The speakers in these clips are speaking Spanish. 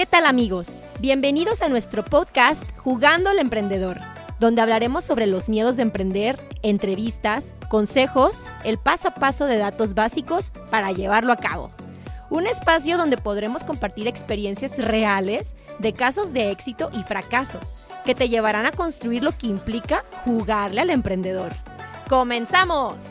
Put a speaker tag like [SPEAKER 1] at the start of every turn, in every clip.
[SPEAKER 1] ¿Qué tal amigos? Bienvenidos a nuestro podcast Jugando al Emprendedor, donde hablaremos sobre los miedos de emprender, entrevistas, consejos, el paso a paso de datos básicos para llevarlo a cabo. Un espacio donde podremos compartir experiencias reales de casos de éxito y fracaso, que te llevarán a construir lo que implica jugarle al emprendedor. ¡Comenzamos!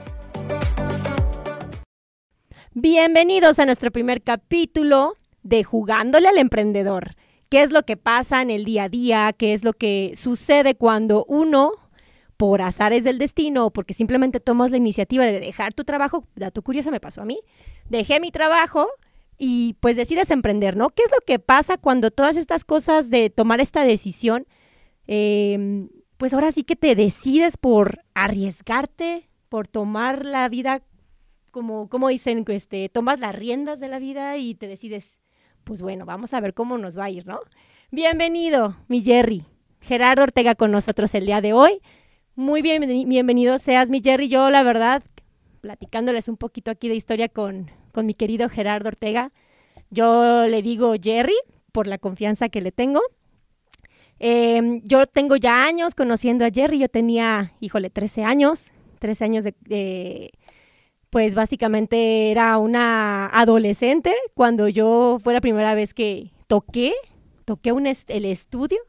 [SPEAKER 1] Bienvenidos a nuestro primer capítulo de Jugándole al Emprendedor. ¿Qué es lo que pasa en el día a día? ¿Qué es lo que sucede cuando uno, por azares del destino o porque simplemente tomas la iniciativa de dejar tu trabajo? Dato curioso me pasó a mí. Dejé mi trabajo y pues decides emprender, ¿no? ¿Qué es lo que pasa cuando todas estas cosas de tomar esta decisión, em, pues ahora sí que te decides por arriesgarte, por tomar la vida como, como dicen, este, tomas las riendas de la vida y te decides, pues bueno, vamos a ver cómo nos va a ir, ¿no? Bienvenido, mi Jerry. Gerardo Ortega con nosotros el día de hoy. Muy bien, bienvenido seas, mi Jerry. Yo, la verdad, platicándoles un poquito aquí de historia con, con mi querido Gerardo Ortega. Yo le digo Jerry por la confianza que le tengo. Em, yo tengo ya años conociendo a Jerry. Yo tenía, híjole, 13 años. 13 años de pues básicamente era una adolescente cuando yo fue la primera vez que toqué, toqué un el estudio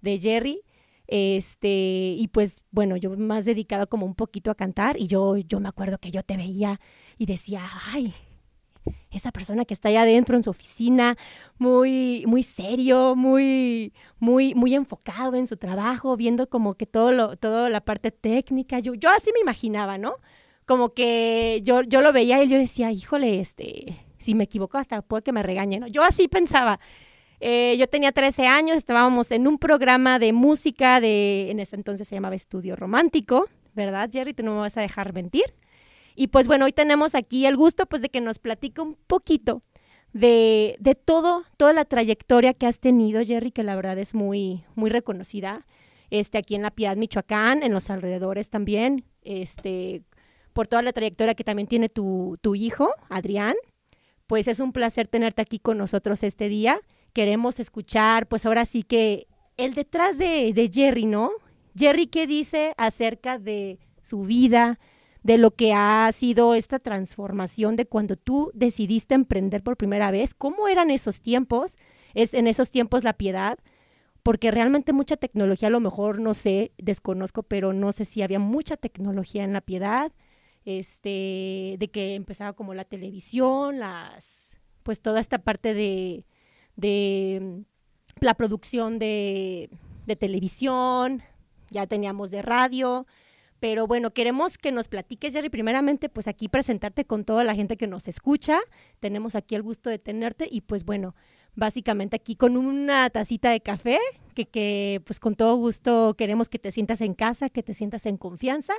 [SPEAKER 1] de Jerry. Este, y pues bueno, yo más dedicado como un poquito a cantar y yo, yo me acuerdo que yo te veía y decía, ay, esa persona que está allá adentro en su oficina, muy, muy serio, muy, muy, muy enfocado en su trabajo, viendo como que todo lo, toda la parte técnica. Yo, yo así me imaginaba, ¿no? Como que yo, yo lo veía y yo decía, híjole, este, si me equivoco hasta puede que me regañen. Yo así pensaba. Eh, yo tenía 13 años, estábamos en un programa de música de, en ese entonces se llamaba Estudio Romántico, ¿verdad, Jerry? Tú no me vas a dejar mentir. Y pues bueno, hoy tenemos aquí el gusto pues de que nos platique un poquito de, de todo, toda la trayectoria que has tenido, Jerry, que la verdad es muy, muy reconocida. Este, aquí en La Piedad, Michoacán, en los alrededores también, este, por toda la trayectoria que también tiene tu, hijo, Adrián. Pues es un placer tenerte aquí con nosotros este día. Queremos escuchar, pues ahora sí que el detrás de, de Jerry, ¿no? Jerry, ¿qué dice acerca de su vida, de lo que ha sido esta transformación de cuando tú decidiste emprender por primera vez? ¿Cómo eran esos tiempos? Es en esos tiempos la piedad, porque realmente mucha tecnología, a lo mejor no sé, desconozco, pero no sé si había mucha tecnología en la piedad este, de que empezaba como la televisión, las, pues toda esta parte de, de la producción de, de televisión, ya teníamos de radio, pero bueno, queremos que nos platiques, Jerry, primeramente, pues aquí presentarte con toda la gente que nos escucha. Tenemos aquí el gusto de tenerte y pues bueno, básicamente aquí con una tacita de café, que, que, pues con todo gusto queremos que te sientas en casa, que te sientas en confianza,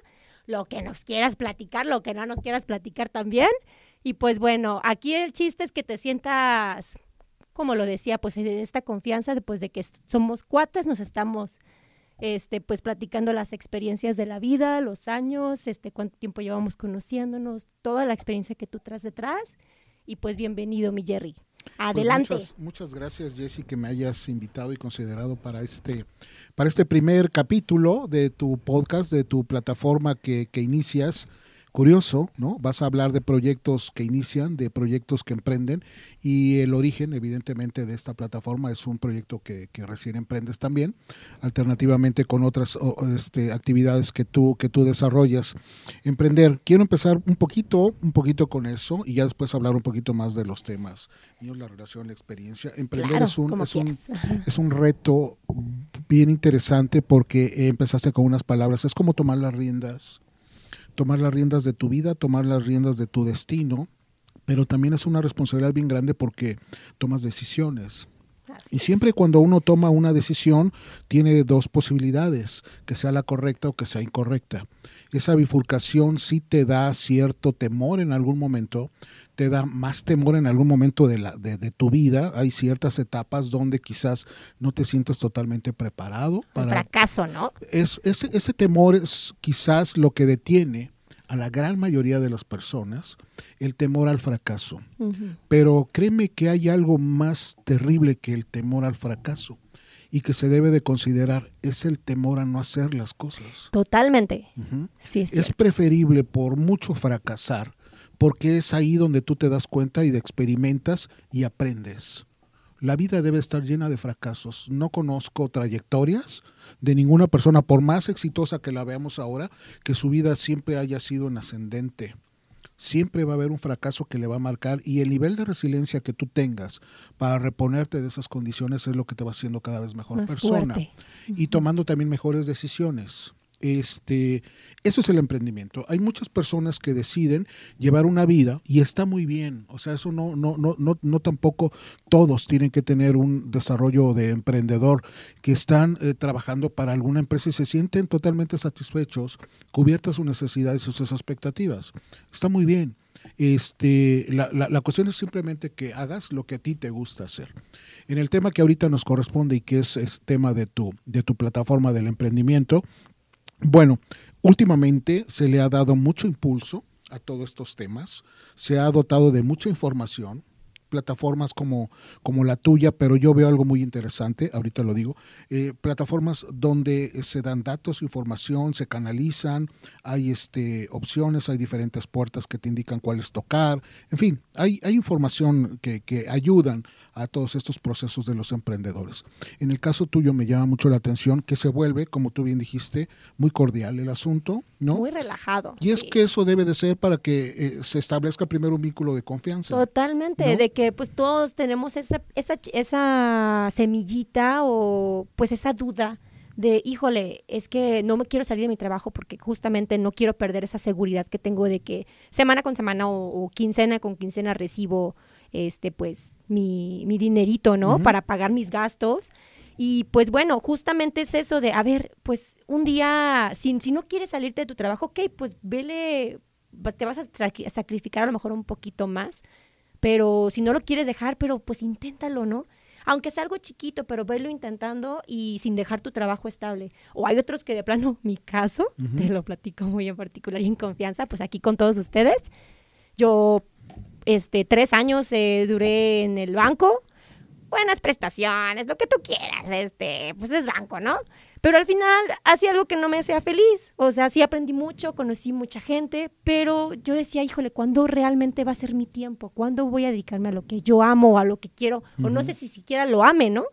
[SPEAKER 1] lo que nos quieras platicar, lo que no nos quieras platicar también. Y pues bueno, aquí el chiste es que te sientas, como lo decía, pues en esta confianza, después de que somos cuates, nos estamos este, pues platicando las experiencias de la vida, los años, este, cuánto tiempo llevamos conociéndonos, toda la experiencia que tú traes detrás. Y pues bienvenido, mi Jerry. Pues Adelante.
[SPEAKER 2] muchas, gracias, Jessy, que me hayas invitado y considerado para este, para este primer capítulo de tu podcast, de tu plataforma que, que inicias curioso, ¿no? Vas a hablar de proyectos que inician, de proyectos que emprenden y el origen, evidentemente, de esta plataforma es un proyecto que, recién emprendes también, alternativamente con otras este, actividades que tú, que tú desarrollas. Emprender, quiero empezar un poquito, un poquito con eso y ya después hablar un poquito más de los temas, la relación, la experiencia. Emprender es, un, es, un, es un reto bien interesante porque empezaste con unas palabras, es como tomar las riendas tomar las riendas de tu vida, tomar las riendas de tu destino, pero también es una responsabilidad bien grande porque tomas decisiones. y siempre cuando uno toma una decisión tiene dos posibilidades, que sea la correcta o que sea incorrecta. Esa bifurcación sí te da cierto temor en algún momento, te da más temor en algún momento de, la, de, tu vida. Hay ciertas etapas donde quizás no te sientas totalmente preparado.
[SPEAKER 1] Para, fracaso, ¿no?
[SPEAKER 2] Es, ese, ese temor es quizás lo que detiene a la gran mayoría de las personas el temor al fracaso. Pero créeme que hay algo más terrible que el temor al fracaso y que se debe de considerar es el temor a no hacer las cosas.
[SPEAKER 1] Totalmente. sí,
[SPEAKER 2] es, es preferible por mucho fracasar porque es ahí donde tú te das cuenta y experimentas y aprendes. La vida debe estar llena de fracasos. No conozco trayectorias de ninguna persona, por más exitosa que la veamos ahora, que su vida siempre haya sido en ascendente. Siempre va a haber un fracaso que le va a marcar y el nivel de resiliencia que tú tengas para reponerte de esas condiciones es lo que te va haciendo cada vez mejor persona y tomando también mejores decisiones. Este, eso es el emprendimiento. Hay muchas personas que deciden llevar una vida y está muy bien. O sea, eso no, no, no, no, no tampoco todos tienen que tener un desarrollo de emprendedor que están eh, trabajando para alguna empresa y se sienten totalmente satisfechos, cubiertas sus necesidades y sus expectativas. Está muy bien. Este, la, la, la, cuestión es simplemente que hagas lo que a ti te gusta hacer. En el tema que ahorita nos corresponde y que es, es tema de tu, de tu plataforma del emprendimiento, bueno, últimamente se le ha dado mucho impulso a todos estos temas, se ha dotado de mucha información, plataformas como, como la tuya, pero yo veo algo muy interesante, ahorita lo digo, eh, plataformas donde se dan datos, información, se canalizan, hay este, opciones, hay diferentes puertas que te indican cuáles tocar, en fin, hay, hay información que, que ayudan a todos estos procesos de los emprendedores. En el caso tuyo me llama mucho la atención que se vuelve, como tú bien dijiste, muy cordial el asunto, ¿no?
[SPEAKER 1] Muy relajado.
[SPEAKER 2] Y es que eso debe de ser para que eh, se establezca primero un vínculo de confianza.
[SPEAKER 1] Totalmente, de que pues todos tenemos esa, esa, esa semillita o pues esa duda de, híjole, es que no me quiero salir de mi trabajo porque justamente no quiero perder esa seguridad que tengo de que semana con semana o quincena con quincena recibo este, pues, mi, mi dinerito, ¿no? Para pagar mis gastos. Y pues bueno, justamente es eso de, a ver, pues un día, si, si no quieres salirte de tu trabajo, ok, pues vele, te vas a sacrificar a lo mejor un poquito más, pero si no lo quieres dejar, pero pues inténtalo, ¿no? Aunque sea algo chiquito, pero velo intentando y sin dejar tu trabajo estable. O hay otros que de plano, mi caso, te lo platico muy en particular y en confianza, pues aquí con todos ustedes, yo este, tres años eh, duré en el banco, buenas prestaciones, lo que tú quieras, este, pues es banco, ¿no? Pero al final hacía algo que no me hacía feliz. O sea, sí aprendí mucho, conocí mucha gente, pero yo decía, híjole, ¿cuándo realmente va a ser mi tiempo? ¿Cuándo voy a dedicarme a lo que yo amo, a lo que quiero? O no sé si siquiera lo ame, ¿no?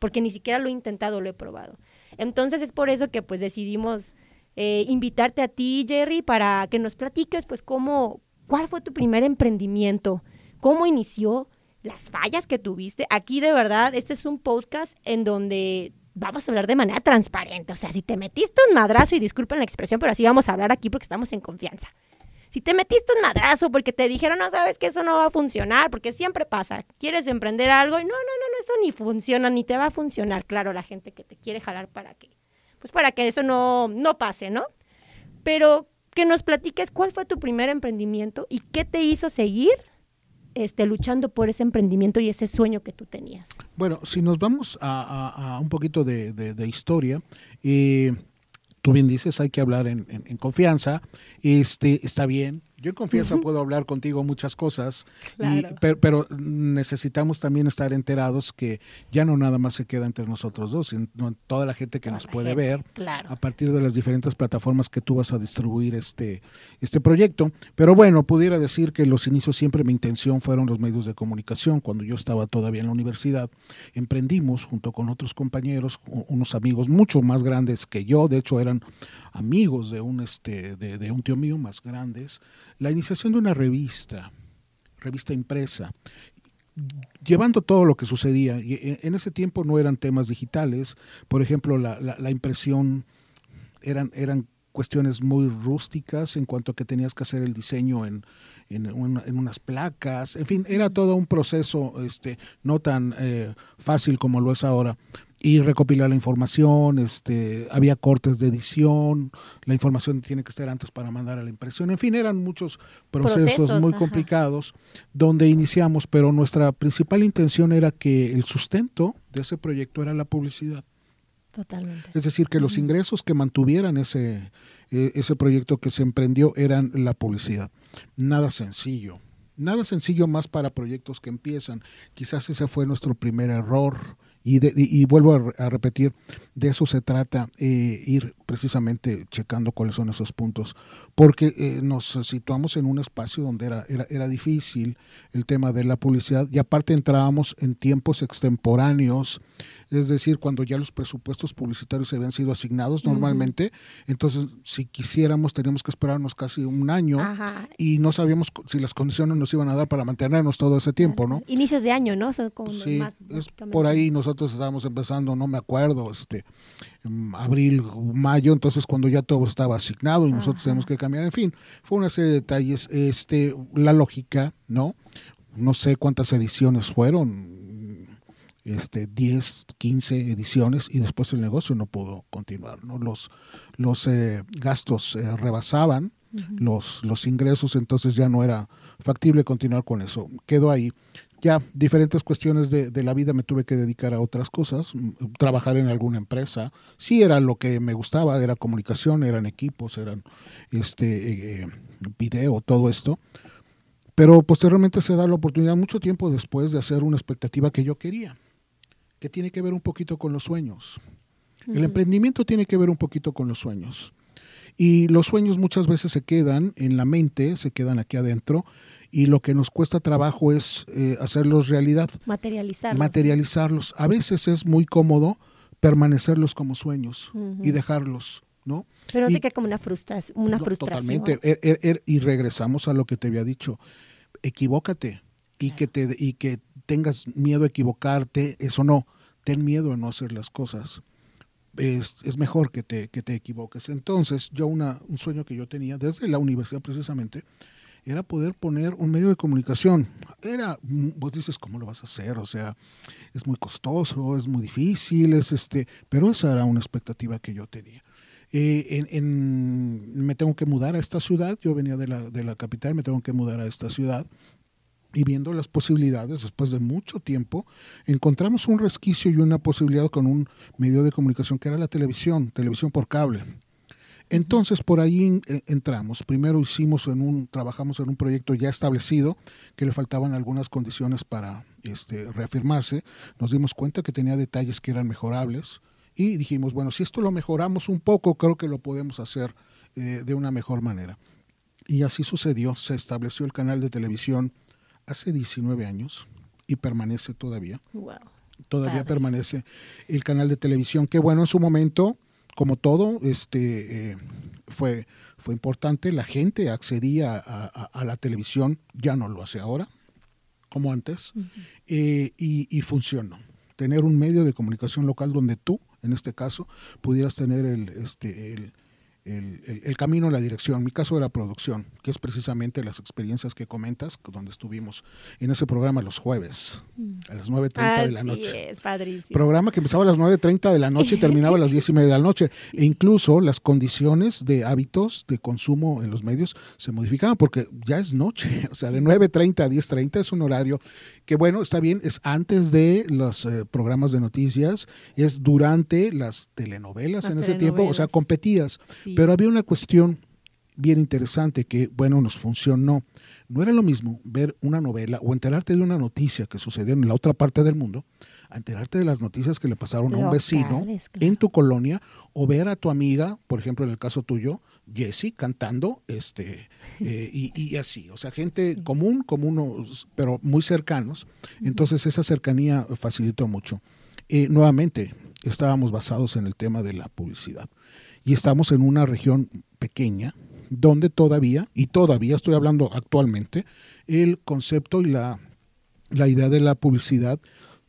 [SPEAKER 1] Porque ni siquiera lo he intentado, lo he probado. Entonces es por eso que pues decidimos eh, invitarte a ti, Jerry, para que nos platiques pues cómo, ¿Cuál fue tu primer emprendimiento? ¿Cómo inició? Las fallas que tuviste. Aquí de verdad, este es un podcast en donde vamos a hablar de manera transparente. O sea, si te metiste un madrazo, y disculpen la expresión, pero así vamos a hablar aquí porque estamos en confianza. Si te metiste un madrazo porque te dijeron, no sabes que eso no va a funcionar, porque siempre pasa, quieres emprender algo y no, no, no, no, eso ni funciona, ni te va a funcionar. Claro, la gente que te quiere jalar para que, pues para que eso no, no pase, ¿no? Pero que nos platiques cuál fue tu primer emprendimiento y qué te hizo seguir este, luchando por ese emprendimiento y ese sueño que tú tenías.
[SPEAKER 2] Bueno, si nos vamos a, un poquito de, historia, eh, tú bien dices, hay que hablar en, confianza, este, está bien, yo en confianza puedo hablar contigo muchas cosas, pero, necesitamos también estar enterados que ya no nada más se queda entre nosotros dos, sino toda la gente que nos puede ver a partir de las diferentes plataformas que tú vas a distribuir este, este proyecto. Pero bueno, pudiera decir que los inicios siempre mi intención fueron los medios de comunicación. Cuando yo estaba todavía en la universidad, emprendimos junto con otros compañeros, unos amigos mucho más grandes que yo, de hecho eran amigos de un, este, de, un tío mío más grandes, la iniciación de una revista, revista impresa, llevando todo lo que sucedía. Y en ese tiempo no eran temas digitales, por ejemplo, la, la, impresión eran, eran cuestiones muy rústicas en cuanto a que tenías que hacer el diseño en, en, en unas placas, en fin, era todo un proceso este, no tan eh, fácil como lo es ahora. Y recopilar la información, este, había cortes de edición, la información tiene que estar antes para mandar a la impresión, en fin, eran muchos procesos, muy complicados donde iniciamos, pero nuestra principal intención era que el sustento de ese proyecto era la publicidad.
[SPEAKER 1] Totalmente.
[SPEAKER 2] Es decir, que los ingresos que mantuvieran ese, eh, ese proyecto que se emprendió eran la publicidad. Nada sencillo. Nada sencillo más para proyectos que empiezan. Quizás ese fue nuestro primer error y, y, vuelvo a, repetir, de eso se trata, eh, ir precisamente checando cuáles son esos puntos, porque eh, nos situamos en un espacio donde era, era, era, difícil el tema de la publicidad y aparte entrábamos en tiempos extemporáneos, es decir, cuando ya los presupuestos publicitarios se habían sido asignados normalmente, entonces si quisiéramos teníamos que esperarnos casi un año y no sabíamos si las condiciones nos iban a dar para mantenernos todo ese tiempo, ¿no?
[SPEAKER 1] Inicios de año, ¿no?
[SPEAKER 2] sí, es por ahí nosotros estábamos empezando, no me acuerdo, este, abril, mayo, entonces cuando ya todo estaba asignado y nosotros tenemos que cambiar, en fin, fue una serie de detalles, este, la lógica, ¿no? No sé cuántas ediciones fueron, este, 10, 15 ediciones y después el negocio no pudo continuar. ¿no? Los, los eh, gastos eh, rebasaban los, los ingresos, entonces ya no era factible continuar con eso. Quedó ahí. Ya diferentes cuestiones de, de, la vida me tuve que dedicar a otras cosas, trabajar en alguna empresa. Sí era lo que me gustaba, era comunicación, eran equipos, eran este eh, video, todo esto. Pero posteriormente se da la oportunidad mucho tiempo después de hacer una expectativa que yo quería que tiene que ver un poquito con los sueños. El emprendimiento tiene que ver un poquito con los sueños. Y los sueños muchas veces se quedan en la mente, se quedan aquí adentro, y lo que nos cuesta trabajo es eh, hacerlos realidad.
[SPEAKER 1] Materializarlos.
[SPEAKER 2] Materializarlos. A veces es muy cómodo permanecerlos como sueños y dejarlos, ¿no?
[SPEAKER 1] Pero no que como una, frustración. Una frustración.
[SPEAKER 2] Totalmente. Er, er, er, y regresamos a lo que te había dicho. Equivócate y, que te, y que tengas miedo a equivocarte, eso no, ten miedo a no hacer las cosas. Es, es mejor que te, que te equivoques. Entonces, yo una, un sueño que yo tenía desde la universidad precisamente, era poder poner un medio de comunicación. Era, vos dices, ¿cómo lo vas a hacer? O sea, es muy costoso, es muy difícil, es este, pero esa era una expectativa que yo tenía. Eh, en, me tengo que mudar a esta ciudad, yo venía de la, de la capital, me tengo que mudar a esta ciudad y viendo las posibilidades, después de mucho tiempo, encontramos un resquicio y una posibilidad con un medio de comunicación que era la televisión, televisión por cable. Entonces por ahí eh, entramos. Primero hicimos en un, trabajamos en un proyecto ya establecido, que le faltaban algunas condiciones para este, reafirmarse. Nos dimos cuenta que tenía detalles que eran mejorables y dijimos, bueno, si esto lo mejoramos un poco, creo que lo podemos hacer eh, de una mejor manera. Y así sucedió. Se estableció el canal de televisión hace 19 años y permanece todavía. Todavía permanece el canal de televisión, que bueno, en su momento, como todo, este eh, fue, fue importante. La gente accedía a, la televisión, ya no lo hace ahora, como antes, eh, y, y funcionó. Tener un medio de comunicación local donde tú, en este caso, pudieras tener el, este, el, el, el, camino, la dirección. Mi caso era producción, que es precisamente las experiencias que comentas, donde estuvimos en ese programa los jueves, a las 9.30 de la noche.
[SPEAKER 1] Es, padrísimo.
[SPEAKER 2] Programa que empezaba a las 9.30 de la noche y terminaba a las 10 y media de la noche. E incluso las condiciones de hábitos de consumo en los medios se modificaban porque ya es noche. O sea, de 9.30 a 10.30 es un horario que, bueno, está bien, es antes de los eh, programas de noticias, es durante las telenovelas en ese tiempo, o sea, competías. Pero había una cuestión bien interesante que, bueno, nos funcionó. No era lo mismo ver una novela o enterarte de una noticia que sucedió en la otra parte del mundo, a enterarte de las noticias que le pasaron a un vecino en tu colonia o ver a tu amiga, por ejemplo, en el caso tuyo, Jessie, cantando, este, eh, y, así, o sea, gente común, común, pero muy cercanos. Entonces esa cercanía facilitó mucho. Eh, nuevamente, estábamos basados en el tema de la publicidad y estamos en una región pequeña donde todavía, y todavía estoy hablando actualmente, el concepto y la, la idea de la publicidad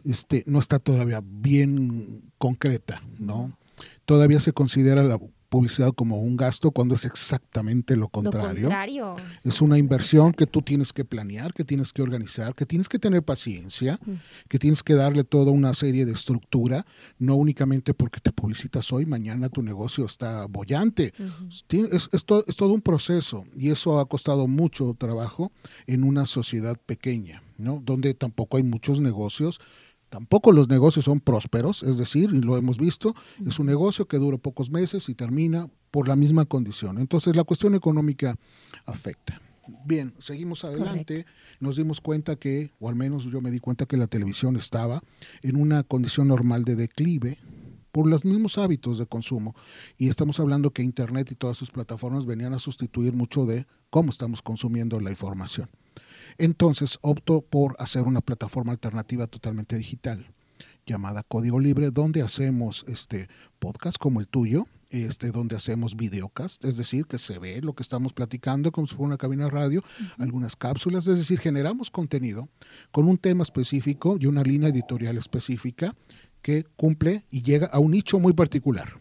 [SPEAKER 2] este, no está todavía bien concreta, ¿no? Todavía se considera la publicidad como un gasto cuando es exactamente lo contrario. Es una inversión que tú tienes que planear, que tienes que organizar, que tienes que tener paciencia, que tienes que darle toda una serie de estructura, no únicamente porque te publicitas hoy, mañana tu negocio está bollante. es, es, todo, es todo un proceso y eso ha costado mucho trabajo en una sociedad pequeña, ¿no? donde tampoco hay muchos negocios Tampoco los negocios son prósperos, es decir, y lo hemos visto, es un negocio que dura pocos meses y termina por la misma condición. Entonces la cuestión económica afecta. Bien, seguimos adelante. Nos dimos cuenta que, o al menos yo me di cuenta que la televisión estaba en una condición normal de declive por los mismos hábitos de consumo. Y estamos hablando que Internet y todas sus plataformas venían a sustituir mucho de cómo estamos consumiendo la información. Entonces opto por hacer una plataforma alternativa totalmente digital llamada Código Libre, donde hacemos este podcast como el tuyo, este, donde hacemos videocast, es decir, que se ve lo que estamos platicando como si fuera una cabina de radio, algunas cápsulas, es decir, generamos contenido con un tema específico y una línea editorial específica que cumple y llega a un nicho muy particular.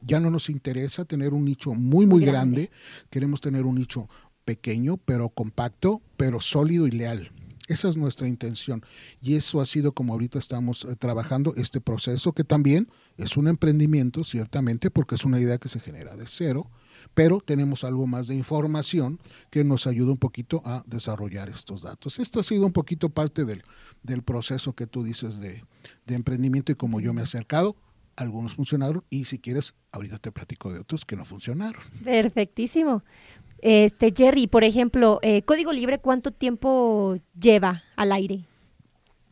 [SPEAKER 2] Ya no nos interesa tener un nicho muy, muy, grande. queremos tener un nicho pequeño, pero compacto, pero sólido y leal. Esa es nuestra intención. Y eso ha sido como ahorita estamos eh, trabajando este proceso, que también es un emprendimiento, ciertamente, porque es una idea que se genera de cero, pero tenemos algo más de información que nos ayuda un poquito a desarrollar estos datos. Esto ha sido un poquito parte del, del proceso que tú dices de, de emprendimiento y como yo me he acercado algunos funcionaron y si quieres, ahorita te platico de otros que no funcionaron.
[SPEAKER 1] Perfectísimo. Este, Jerry, por ejemplo, eh, Código Libre, ¿cuánto tiempo lleva al aire?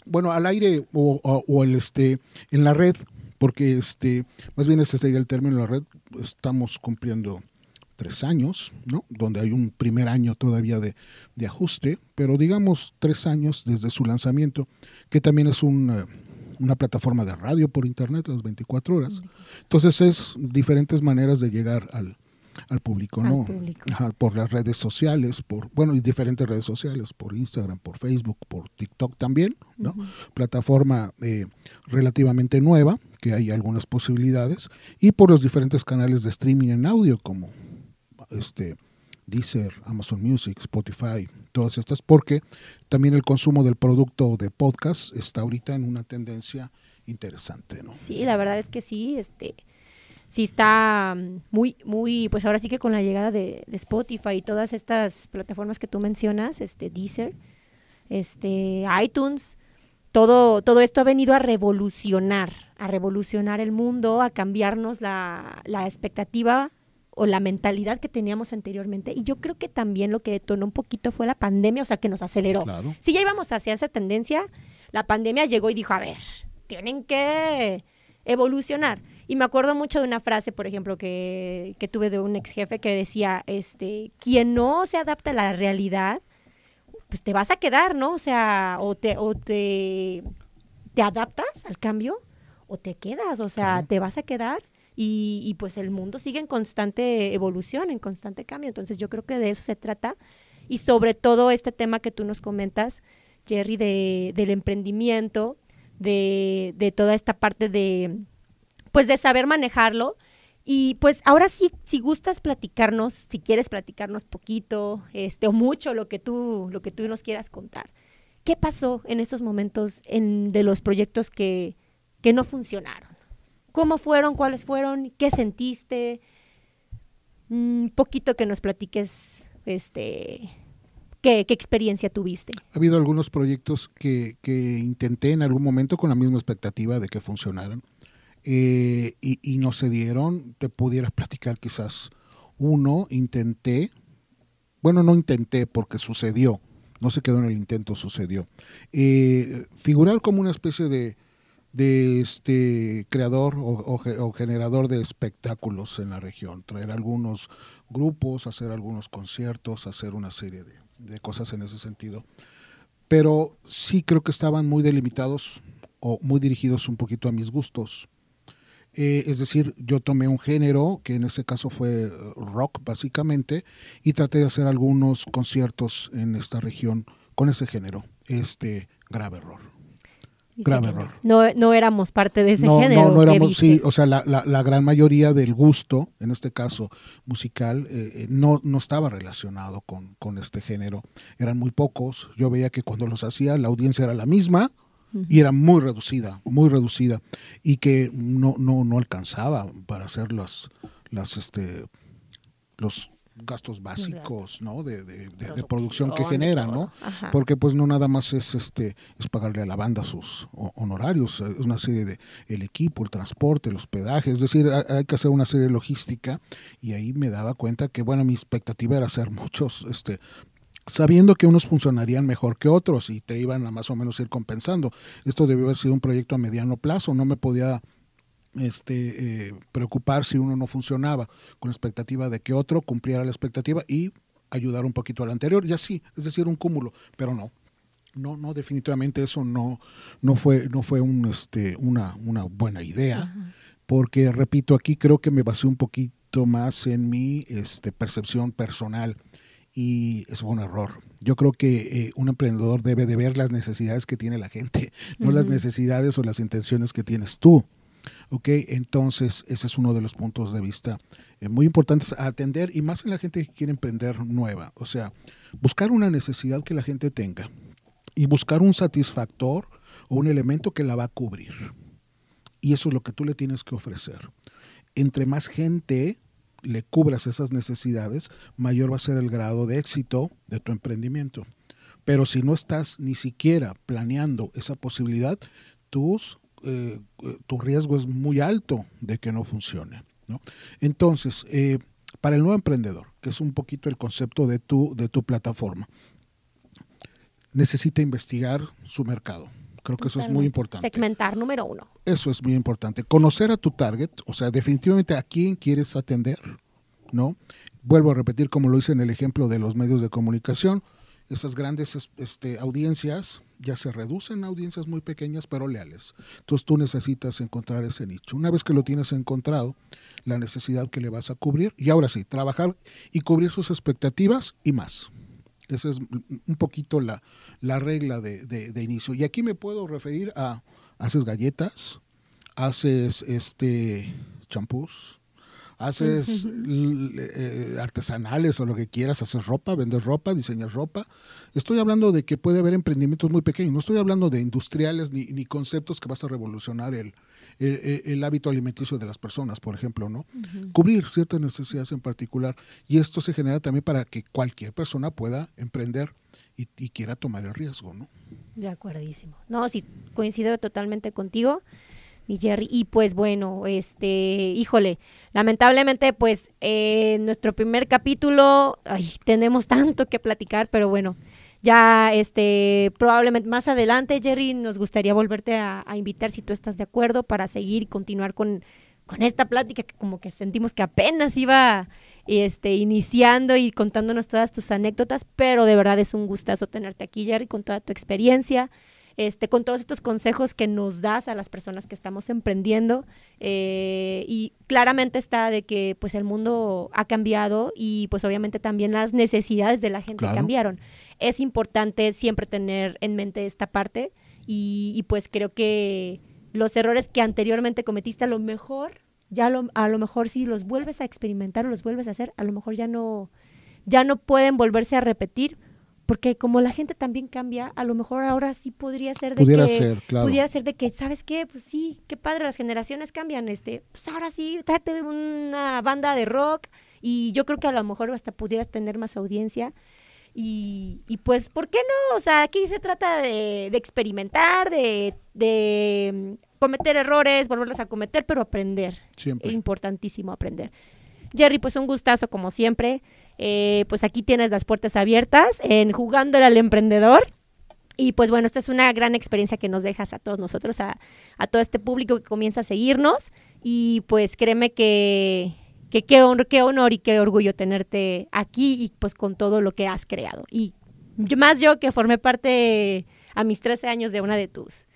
[SPEAKER 2] Bueno, al aire o, el, este, en la red, porque este, más bien ese sería el término la red, estamos cumpliendo tres años, ¿no? Donde hay un primer año todavía de, de ajuste, pero digamos tres años desde su lanzamiento, que también es un, eh, una plataforma de radio por internet las 24 horas. Entonces es diferentes maneras de llegar al, al público, ¿no? por las redes sociales, por, bueno, y diferentes redes sociales, por Instagram, por Facebook, por TikTok también, ¿no? Plataforma eh, relativamente nueva, que hay algunas posibilidades, y por los diferentes canales de streaming en audio, como este Deezer, Amazon Music, Spotify, todas estas, porque también el consumo del producto de podcast está ahorita en una tendencia interesante, ¿no?
[SPEAKER 1] Sí, la verdad es que sí, este sí está mm, muy, muy, pues ahora sí que con la llegada de, Spotify y todas estas plataformas que tú mencionas, este Deezer, este iTunes, todo, todo esto ha venido a revolucionar, a revolucionar el mundo, a cambiarnos la, la expectativa o la mentalidad que teníamos anteriormente. Y yo creo que también lo que detonó un poquito fue la pandemia, o sea, que nos aceleró. Si ya íbamos hacia esa tendencia, la pandemia llegó y dijo, a ver, tienen que evolucionar. Y me acuerdo mucho de una frase, por ejemplo, que, que tuve de un ex jefe que decía, este, quien no se adapta a la realidad, pues te vas a quedar, ¿no? O sea, o te, o te, te adaptas al cambio o te quedas, o sea, te vas a quedar y, y, pues el mundo sigue en constante evolución, en constante cambio. Entonces yo creo que de eso se trata y sobre todo este tema que tú nos comentas, Jerry, de, del emprendimiento, de, de toda esta parte de pues de saber manejarlo. Y pues ahora sí, si gustas platicarnos, si quieres platicarnos poquito, este, o mucho lo que tú, lo que tú nos quieras contar. ¿Qué pasó en esos momentos en, de los proyectos que, que no funcionaron? ¿Cómo fueron? ¿Cuáles fueron? ¿Qué sentiste? Un poquito que nos platiques, este, ¿Qué, ¿Qué, experiencia tuviste?
[SPEAKER 2] Ha habido algunos proyectos que, que, intenté en algún momento con la misma expectativa de que funcionaran. Eh, y, no se dieron. Te pudiera platicar quizás uno, intenté, bueno, no intenté porque sucedió, no se quedó en el intento, sucedió. Eh, figurar como una especie de, de este creador o, generador de espectáculos en la región, traer algunos grupos, hacer algunos conciertos, hacer una serie de cosas en ese sentido. Pero sí creo que estaban muy delimitados o muy dirigidos un poquito a mis gustos. Eh, es decir, yo tomé un género, que en este caso fue eh, rock básicamente, y traté de hacer algunos conciertos en esta región con ese género. Este, grave error. Grave error.
[SPEAKER 1] No, no éramos parte de ese género.
[SPEAKER 2] No, no éramos, sí, o sea, la, la, gran mayoría del gusto, en este caso musical, eh, no, no estaba relacionado con, con este género. Eran muy pocos. Yo veía que cuando los hacía la audiencia era la misma, y era muy reducida, muy reducida y que no, no, no alcanzaba para hacer las, las este, los gastos básicos. ¿no? De, de- de- de
[SPEAKER 1] Producción,
[SPEAKER 2] que
[SPEAKER 1] todo.
[SPEAKER 2] ¿no?
[SPEAKER 1] Ajá.
[SPEAKER 2] Porque pues no nada más es este es pagarle a la banda sus ho- honorarios, es una serie de el equipo, el transporte, el hospedaje, es decir, hay, hay que hacer una serie de logística y ahí me daba cuenta que bueno, mi expectativa era hacer muchos este sabiendo que unos funcionarían mejor que otros y te iban a más o menos ir compensando. Esto debió haber sido un proyecto a mediano plazo, no me podía este, eh, preocupar si uno no funcionaba con la expectativa de que otro cumpliera la expectativa y ayudar un poquito al anterior y así, es decir, un cúmulo, pero no. No, no, definitivamente eso no, no fue, no fue un, este, una, una buena idea, porque repito, aquí creo que me basé un poquito más en mi este, percepción personal y es un error. Yo creo que eh, un emprendedor debe de ver las necesidades que tiene la gente, no las necesidades o las intenciones que tienes tú. ¿Ok? Entonces, ese es uno de los puntos de vista eh, muy importantes a atender y más en la gente que quiere emprender nueva. O sea, buscar una necesidad que la gente tenga y buscar un satisfactor o un elemento que la va a cubrir. Y eso es lo que tú le tienes que ofrecer. Entre más gente le cubras esas necesidades, mayor va a ser el grado de éxito de tu emprendimiento. Pero si no estás ni siquiera planeando esa posibilidad, eh, tu riesgo es muy alto de que no funcione. ¿no? Entonces, eh, para el nuevo emprendedor, que es un poquito el concepto de tu, de tu plataforma, necesita investigar su mercado. Creo que eso es muy importante.
[SPEAKER 1] Segmentar, número uno.
[SPEAKER 2] Eso es muy importante. Conocer a tu target, o sea, definitivamente a quién quieres atender, ¿no? Vuelvo a repetir, como lo hice en el ejemplo de los medios de comunicación, esas grandes es- este, audiencias ya se reducen a audiencias muy pequeñas pero leales. Entonces tú necesitas encontrar ese nicho. Una vez que lo tienes encontrado, la necesidad que le vas a cubrir, y ahora sí, trabajar y cubrir sus expectativas y más. Esa es un poquito la, la regla de, de- de inicio. Y aquí me puedo referir a, haces galletas, haces este champús, haces eh, artesanales o lo que quieras, haces ropa, vendes ropa, diseñas ropa. Estoy hablando de que puede haber emprendimientos muy pequeños, no estoy hablando de industriales ni, ni conceptos que vas a revolucionar el, el- hábito alimenticio de las personas, por ejemplo, ¿no? Cubrir ciertas necesidades en particular. Y esto se genera también para que cualquier persona pueda emprender y, y quiera tomar el riesgo, ¿no?
[SPEAKER 1] De acuerdísimo. No, sí, coincido totalmente contigo, mi Jerry. Y pues bueno, este, híjole, lamentablemente, pues eh, nuestro primer capítulo, ay, tenemos tanto que platicar, pero bueno, ya este, probablemente más adelante, Jerry, nos gustaría volverte a, invitar si tú estás de acuerdo para seguir y continuar con, con esta plática que como que sentimos que apenas iba este, iniciando y contándonos todas tus anécdotas, pero de verdad es un gustazo tenerte aquí, Jerry, con toda tu experiencia, este, con todos estos consejos que nos das a las personas que estamos emprendiendo. eh, y claramente está de que pues el mundo ha cambiado y pues obviamente también las necesidades de la gente
[SPEAKER 2] Claro.
[SPEAKER 1] cambiaron. Es importante siempre tener en mente esta parte y, y, pues creo que los errores que anteriormente cometiste a lo mejor ya lo- a lo mejor si los vuelves a experimentar o los vuelves a hacer, a lo mejor ya no, ya no pueden volverse a repetir, porque como la gente también cambia, a lo mejor ahora sí podría ser de
[SPEAKER 2] Pudiera
[SPEAKER 1] que
[SPEAKER 2] ser, claro.
[SPEAKER 1] pudiera ser de que, ¿sabes qué? Pues sí, qué padre, las generaciones cambian, este, pues ahora sí, date una banda de rock y yo creo que a lo mejor hasta pudieras tener más audiencia. Y, y pues, ¿por qué no? O sea, aquí se trata de, de experimentar, de, de mm, cometer errores, volverlos a cometer, pero aprender.
[SPEAKER 2] Siempre.
[SPEAKER 1] Es importantísimo aprender. Jerry, pues un gustazo como siempre. Eh, pues aquí tienes las puertas abiertas en Jugándole al Emprendedor. Y pues bueno, esta es una gran experiencia que nos dejas a todos nosotros, a, todo este público que comienza a seguirnos. Y pues créeme que, que qué, honor, honor y qué orgullo tenerte aquí y pues con todo lo que has creado. Y más yo que formé parte a mis 13 años de una de tus,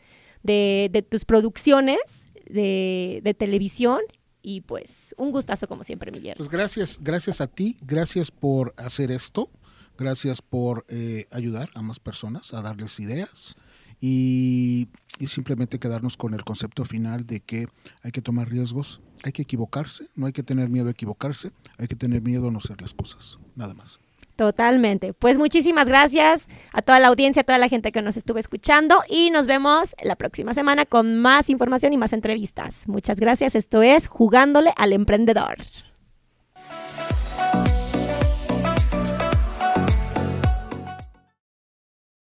[SPEAKER 1] de, de tus producciones de, de televisión. Y pues un gustazo como siempre, Miguel.
[SPEAKER 2] Pues gracias, gracias a ti, gracias por hacer esto, gracias por eh, ayudar a más personas a darles ideas y, y simplemente quedarnos con el concepto final de que hay que tomar riesgos, hay que equivocarse, no hay que tener miedo a equivocarse, hay que tener miedo a no hacer las cosas, nada más.
[SPEAKER 1] Totalmente. Pues muchísimas gracias a toda la audiencia, a toda la gente que nos estuvo escuchando y nos vemos la próxima semana con más información y más entrevistas. Muchas gracias. Esto es Jugándole al Emprendedor.